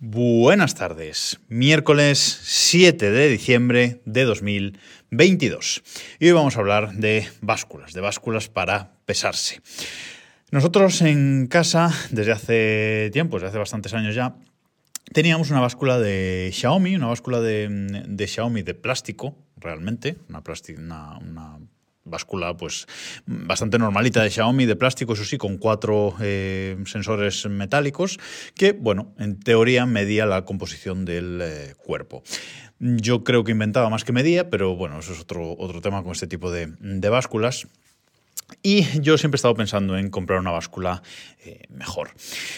Buenas tardes, miércoles 7 de diciembre de 2022. Y hoy vamos a hablar de básculas, de básculas para pesarse. Nosotros en casa, desde hace tiempo, desde hace bastantes años ya, teníamos una báscula de Xiaomi, una báscula de, Xiaomi de plástico, realmente, una, una, una báscula pues bastante normalita de Xiaomi, de plástico, eso sí, con cuatro eh, sensores metálicos, que, bueno, en teoría medía la composición del eh, cuerpo. Yo creo que inventaba más que medía, pero bueno, eso es otro, otro tema con este tipo de, de básculas. Y yo siempre he estado pensando en comprar una báscula eh, mejor.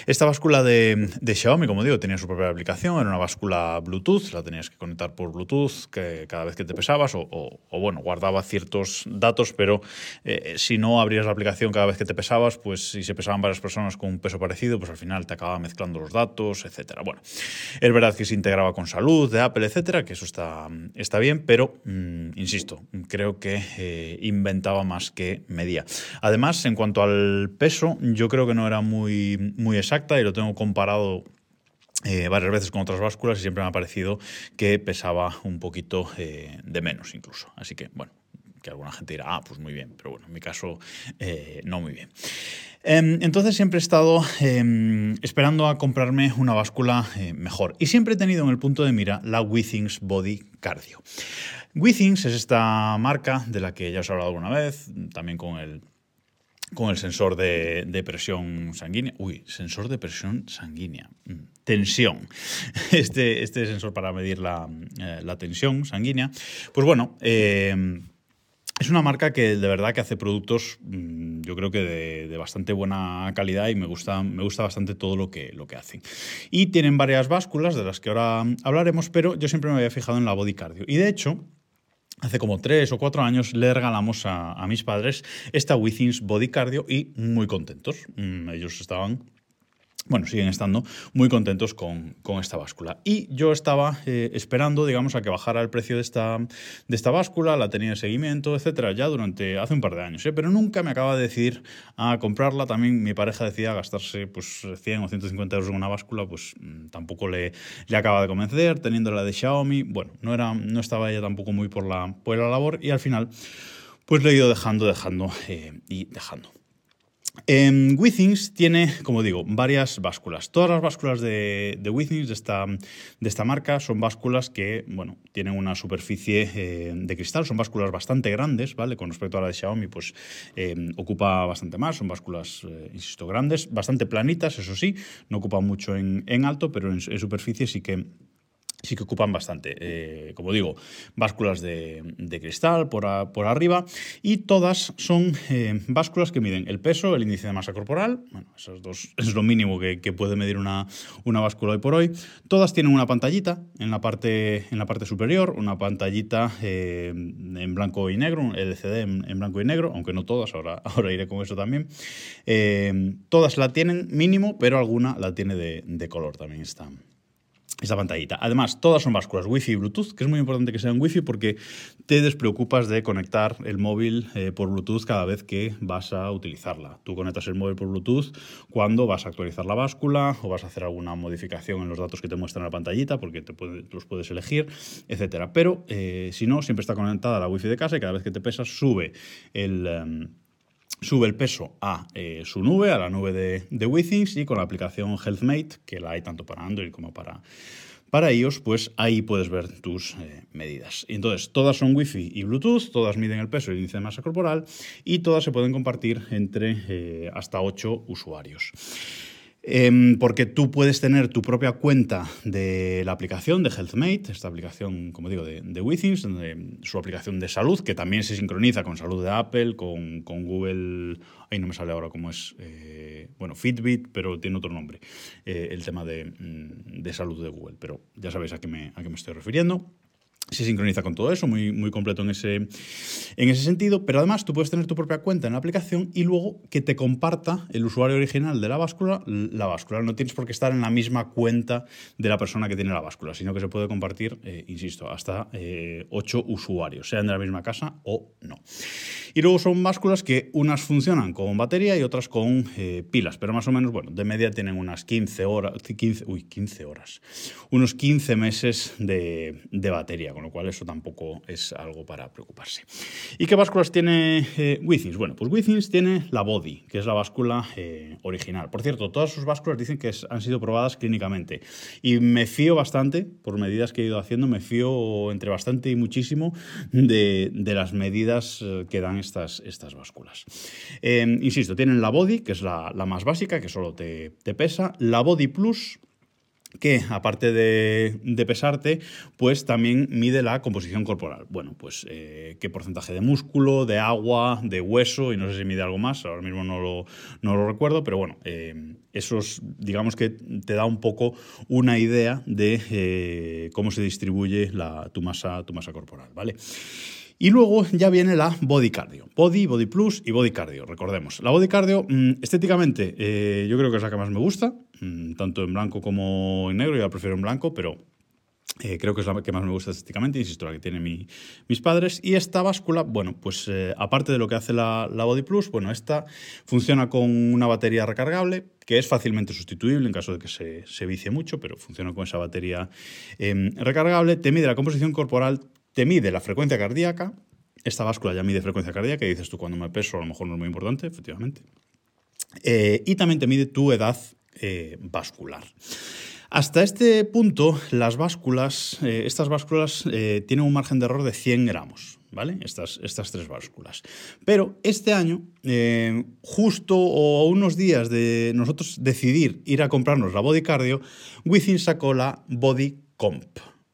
Esta báscula de, Xiaomi, como digo, tenía su propia aplicación, era una báscula Bluetooth, la tenías que conectar por Bluetooth que cada vez que te pesabas, o, bueno, guardaba ciertos datos, pero eh, si no abrías la aplicación cada vez que te pesabas, pues si se pesaban varias personas con un peso parecido, pues al final te acababa mezclando los datos, etcétera. Bueno, es verdad que se integraba con salud de Apple, etcétera, que eso está, está bien, pero mm, insisto, creo que eh, inventaba más que Además, en cuanto al peso, yo creo que no era muy, muy exacta y lo tengo comparado eh, varias veces con otras básculas y siempre me ha parecido que pesaba un poquito eh, de menos incluso. Así que, bueno, que alguna gente dirá, ah, pues muy bien, pero bueno, en mi caso eh, no muy bien. Em, entonces siempre he estado em, esperando a comprarme una báscula mejor y siempre he tenido en el punto de mira la Withings Body Cardio. Withings es esta marca de la que ya os he hablado alguna vez, también con el, con el sensor de, presión sanguínea. Uy, sensor de presión sanguínea. Mm, tensión. Este, este sensor para medir la, eh, tensión sanguínea. Pues bueno, eh, es una marca que de verdad que hace productos, mm, yo creo que de, bastante buena calidad y me gusta, me gusta bastante todo lo que, lo que hacen. Y tienen varias básculas de las que ahora hablaremos, pero yo siempre me había fijado en la Body Cardio. Y de hecho, Hace como tres o cuatro años le regalamos a, mis padres esta Withings Body Cardio y muy contentos. Mm, ellos estaban bueno, siguen estando muy contentos con, esta báscula. Y yo estaba eh, esperando, digamos, a que bajara el precio de esta, de esta báscula, la tenía en seguimiento, etcétera, ya durante hace un par de años, ¿eh? pero nunca me acaba de decidir a comprarla. También mi pareja decía gastarse pues 100 o 150 euros en una báscula, pues mm, tampoco le, le acaba de convencer, teniendo la de Xiaomi, bueno, no, era, no estaba ella tampoco muy por la, por la labor y al final pues le he ido dejando, dejando eh, y dejando. Eh, Withings tiene, como digo, varias básculas. Todas las básculas de, Withings, de esta, de esta marca, son básculas que, bueno, tienen una superficie eh, de cristal, son básculas bastante grandes, ¿vale? Con respecto a la de Xiaomi, pues em, ocupa bastante más, son básculas, eh, insisto, grandes, bastante planitas, eso sí, no ocupan mucho en, en alto, pero en superficie sí que sí que ocupan bastante. Eh, como digo, básculas de, cristal por, por, arriba y todas son eh, básculas que miden el peso, el índice de masa corporal, bueno, esos dos es lo mínimo que, puede medir una, una, báscula hoy por hoy. Todas tienen una pantallita en la parte, en la parte superior, una pantallita eh, en blanco y negro, un LCD en, blanco y negro, aunque no todas, ahora, ahora iré con eso también. todas la tienen mínimo, pero alguna la tiene de, de color también está esta pantallita. Además, todas son básculas Wi-Fi y Bluetooth, que es muy importante que sean Wi-Fi porque te despreocupas de conectar el móvil eh, por Bluetooth cada vez que vas a utilizarla. Tú conectas el móvil por Bluetooth cuando vas a actualizar la báscula o vas a hacer alguna modificación en los datos que te muestran la pantallita porque te los puedes elegir, etc. Pero eh, si no, siempre está conectada la Wi-Fi de casa y cada vez que te pesas sube el... Em, sube el peso a eh, su nube, a la nube de, de Withings y con la aplicación HealthMate, que la hay tanto para Android como para, para iOS, pues ahí puedes ver tus eh, medidas. Y entonces, todas son Wi-Fi y Bluetooth, todas miden el peso y el índice de masa corporal y todas se pueden compartir entre eh, hasta 8 usuarios. Em, porque tú puedes tener tu propia cuenta de la aplicación de HealthMate, esta aplicación, como digo, de, de Withings, su aplicación de salud, que también se sincroniza con salud de Apple, con, Google, ahí no me sale ahora cómo es, eh, bueno, Fitbit, pero tiene otro nombre, eh, el tema de, mm, de, salud de Google, pero ya sabéis a qué me, a qué me estoy refiriendo. Se sincroniza con todo eso, muy, muy completo en ese, en ese sentido, pero además tú puedes tener tu propia cuenta en la aplicación y luego que te comparta el usuario original de la báscula, la báscula. No tienes por qué estar en la misma cuenta de la persona que tiene la báscula, sino que se puede compartir, eh, insisto, hasta eh, ocho usuarios, sean de la misma casa o no. Y luego son básculas que unas funcionan con batería y otras con eh, pilas, pero más o menos, bueno, de media tienen unas 15 horas, 15, uy, 15 horas, unos 15 meses de, de batería con lo cual eso tampoco es algo para preocuparse. ¿Y qué básculas tiene eh, Bueno, pues Withings tiene la Body, que es la báscula eh, original. Por cierto, todas sus básculas dicen que han sido probadas clínicamente y me fío bastante, por medidas que he ido haciendo, me fío entre bastante y muchísimo de, las medidas eh, que dan estas, estas básculas. Eh, insisto, tienen la Body, que es la, más básica, que solo te, te pesa, la Body Plus, que aparte de, pesarte, pues también mide la composición corporal. Bueno, pues eh, qué porcentaje de músculo, de agua, de hueso, y no sé si mide algo más, ahora mismo no lo, recuerdo, pero bueno, eh, eso digamos que te da un poco una idea de eh, cómo se distribuye la, tu, masa, tu masa corporal, ¿vale? Y luego ya viene la Body Cardio. Body, Body Plus y Body Cardio, recordemos. La Body Cardio, mm, estéticamente, eh, yo creo que es la que más me gusta, mm, tanto en blanco como en negro, yo la prefiero en blanco, pero eh, creo que es la que más me gusta estéticamente, insisto, la que tienen mis padres. Y esta báscula, bueno, pues eh, aparte de lo que hace la, Body Plus, bueno, esta funciona con una batería recargable que es fácilmente sustituible en caso de que se, se vicie mucho, pero funciona con esa batería em, recargable. Te mide la composición corporal, te mide la frecuencia cardíaca. Esta báscula ya mide frecuencia cardíaca, y dices tú cuando me peso, a lo mejor no es muy importante, efectivamente. Eh, y también te mide tu edad eh, vascular. Hasta este punto, las básculas, eh, estas básculas tienen un margen de error de 100 gramos, ¿vale? Estas, estas tres básculas. Pero este año, justo o unos días de nosotros decidir ir a comprarnos la Body Cardio, Within sacó la Body Comp.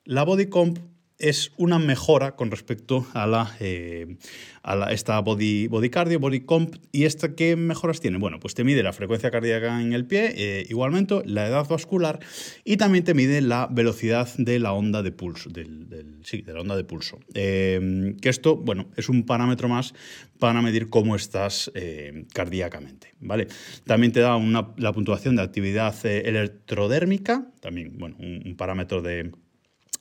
La Body Comp es una mejora con respecto a la, eh, a esta body, body cardio, body comp. ¿Y esta qué mejoras tiene? Bueno, pues te mide la frecuencia cardíaca en el pie, eh, igualmente la edad vascular y también te mide la velocidad de la onda de pulso, del, sí, de la onda de pulso. Eh, que esto, bueno, es un parámetro más para medir cómo estás cardíacamente, ¿vale? También te da una, la puntuación de actividad electrodérmica, también, bueno, un parámetro de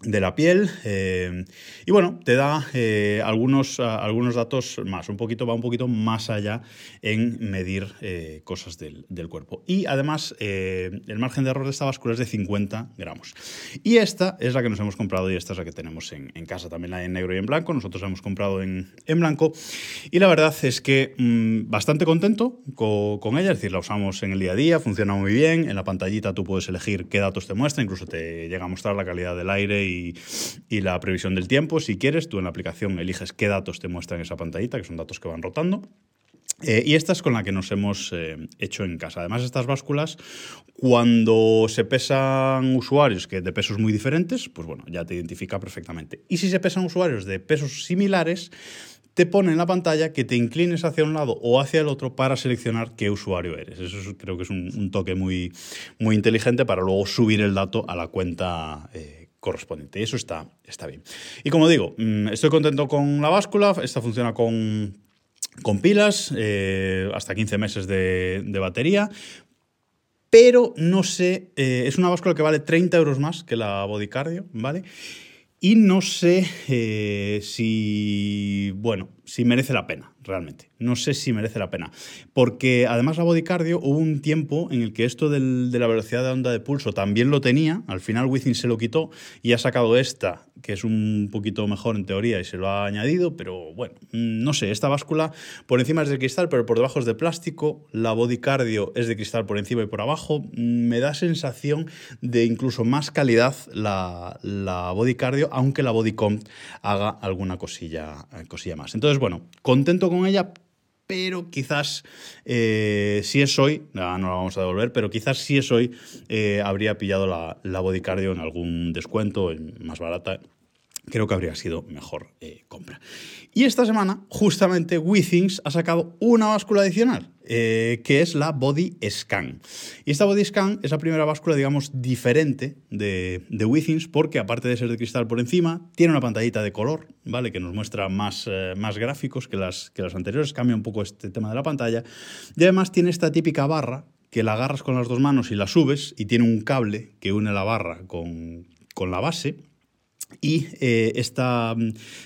de la piel eh, y bueno, te da eh, algunos, algunos datos más, un poquito, va un poquito más allá en medir eh, cosas del, cuerpo. Y además el margen de error de esta báscula es de 50 gramos. Y esta es la que nos hemos comprado y esta es la que tenemos en, casa, también la en negro y en blanco, nosotros la hemos comprado en, blanco y la verdad es que mm, bastante contento con, con, ella, es decir, la usamos en el día a día, funciona muy bien, en la pantallita tú puedes elegir qué datos te muestra, incluso te llega a mostrar la calidad del aire y, la previsión del tiempo. Si quieres, tú en la aplicación eliges qué datos te muestran esa pantallita, que son datos que van rotando. Eh, y esta es con la que nos hemos eh, hecho en casa. Además, estas básculas, cuando se pesan usuarios que de pesos muy diferentes, pues bueno, ya te identifica perfectamente. Y si se pesan usuarios de pesos similares, te pone en la pantalla que te inclines hacia un lado o hacia el otro para seleccionar qué usuario eres. Eso creo que es un, toque muy, muy inteligente para luego subir el dato a la cuenta. Eh, correspondiente. Y eso está, está bien. Y como digo, mm, estoy contento con la báscula. Esta funciona con, con pilas, eh, hasta 15 meses de, batería. Pero no sé, eh, es una báscula que vale 30 euros más que la Bodycardio, ¿vale? Y no sé eh, si, bueno, si merece la pena, realmente. No sé si merece la pena. Porque además la Bodycardio hubo un tiempo en el que esto de la velocidad de onda de pulso también lo tenía. Al final Within se lo quitó y ha sacado esta, que es un poquito mejor en teoría y se lo ha añadido. Pero bueno, no sé, esta báscula por encima es de cristal, pero por debajo es de plástico. La Bodycardio es de cristal por encima y por abajo. Me da sensación de incluso más calidad la, la Bodycardio, aunque la Bodycom haga alguna cosilla, cosilla más. Entonces, bueno, contento con ella, pero quizás eh, si es hoy, no, la vamos a devolver, pero quizás si es hoy, eh, habría pillado la, la Bodycardio en algún descuento, más barata, creo que habría sido mejor eh, compra. Y esta semana, justamente, WeThings ha sacado una báscula adicional, eh, que es la Body Scan. Y esta Body Scan es la primera báscula, digamos, diferente de, de WeThings, porque aparte de ser de cristal por encima, tiene una pantallita de color, ¿vale? Que nos muestra más, eh, más gráficos que las, que las anteriores, cambia un poco este tema de la pantalla. Y además tiene esta típica barra que la agarras con las dos manos y la subes, y tiene un cable que une la barra con, con la base y eh, esta,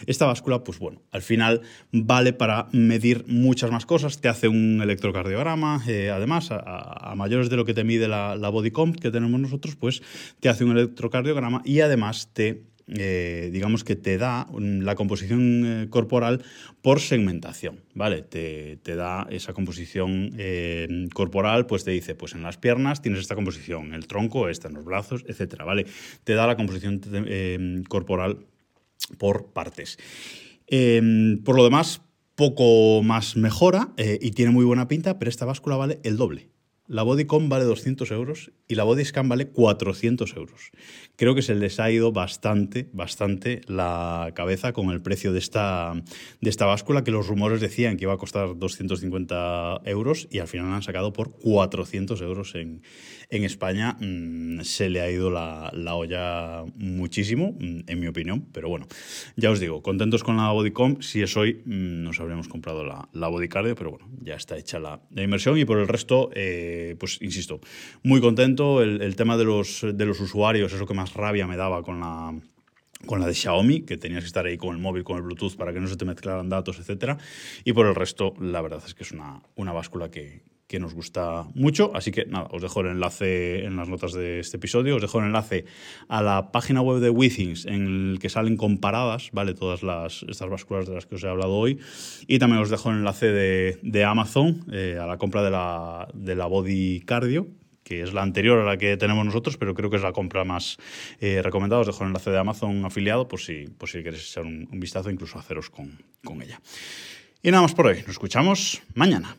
esta, báscula, pues bueno, al final vale para medir muchas más cosas. Te hace un electrocardiograma, eh, además, a, mayores de lo que te mide la, la Bodycomp que tenemos nosotros, pues te hace un electrocardiograma y además te eh, digamos que te da la composición eh, corporal por segmentación, ¿vale? Te, da esa composición eh, corporal, pues te dice, pues en las piernas tienes esta composición, el tronco, esta en los brazos, etcétera, ¿vale? Te da la composición corporal por partes. por lo demás, poco más mejora y tiene muy buena pinta, pero esta báscula vale el doble. La Bodycom vale 200 euros y la Bodyscan vale 400 euros. Creo que se les ha ido bastante, bastante la cabeza con el precio de esta, de esta báscula, que los rumores decían que iba a costar 250 euros y al final la han sacado por 400 euros en, en España. Mm, se le ha ido la, la, olla muchísimo, mm, en mi opinión, pero bueno, ya os digo, contentos con la Bodycom. Si es hoy, mm, nos habríamos comprado la, la pero bueno, ya está hecha la, la inversión y por el resto... Eh, pues insisto, muy contento. El, tema de los, de los usuarios es lo que más rabia me daba con la, con la de Xiaomi, que tenías que estar ahí con el móvil, con el Bluetooth para que no se te mezclaran datos, etc. Y por el resto, la verdad es que es una, una báscula que, que nos gusta mucho. Así que nada, os dejo el enlace en las notas de este episodio, os dejo el enlace a la página web de WeThings en el que salen comparadas, ¿vale? Todas las, estas básculas de las que os he hablado hoy. Y también os dejo el enlace de, de Amazon eh, a la compra de la, de la Body Cardio, que es la anterior a la que tenemos nosotros, pero creo que es la compra más eh, recomendada. Os dejo el enlace de Amazon afiliado por si, por si queréis echar un, un vistazo, incluso haceros con, con ella. Y nada más por hoy. Nos escuchamos mañana.